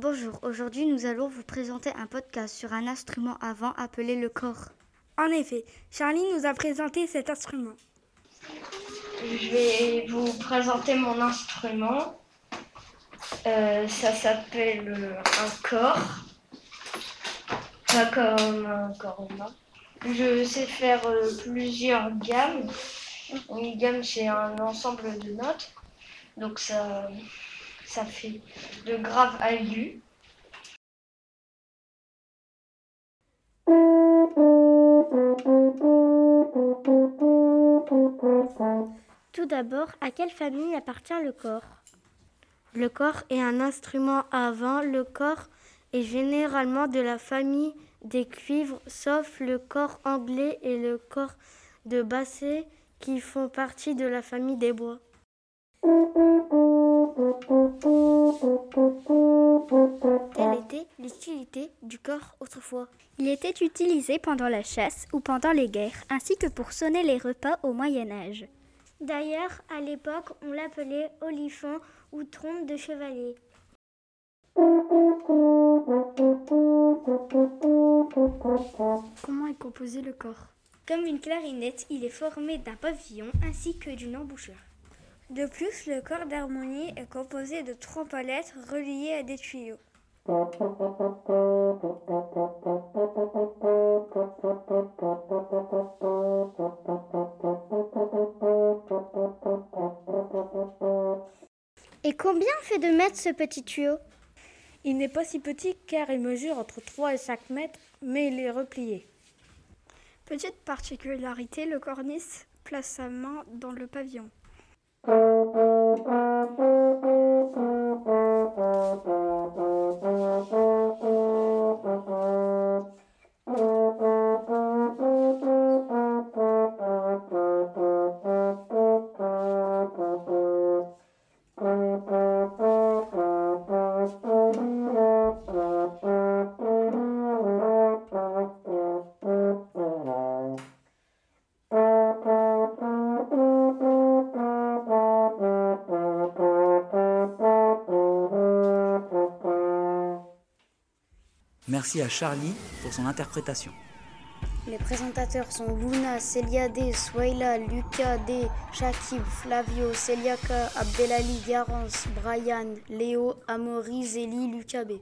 Bonjour, aujourd'hui nous allons vous présenter un podcast sur un instrument avant appelé le corps. En effet, Charlie nous a présenté cet instrument. Je vais vous présenter mon instrument. Euh, ça s'appelle un corps. Pas comme un corps humain. Je sais faire euh, plusieurs gammes. Une gamme, c'est un ensemble de notes. Donc ça, ça fait de grave à aigu. Tout d'abord, à quelle famille appartient le corps? Le corps est un instrument avant. Le corps est généralement de la famille des cuivres, sauf le corps anglais et le corps de basset qui font partie de la famille des bois. Quelle était l'utilité du corps autrefois Il était utilisé pendant la chasse ou pendant les guerres, ainsi que pour sonner les repas au Moyen Âge. D'ailleurs, à l'époque, on l'appelait olifant ou trompe de chevalier. Comment est composé le corps? Comme une clarinette, il est formé d'un pavillon ainsi que d'une embouchure. De plus, le corps d'harmonie est composé de trois palettes reliées à des tuyaux. Et combien fait de mètres ce petit tuyau? Il n'est pas si petit car il mesure entre 3 et 5 mètres, mais il est replié. Petite particularité, le cornice place sa main dans le pavillon. Merci à Charlie pour son interprétation. Les présentateurs sont Luna, Céliade, Swaila, Lucas D, Shakib, Flavio, Celiaka, Abdelali, Garance, Brian, Léo, Amaury, Zélie, Lucas B.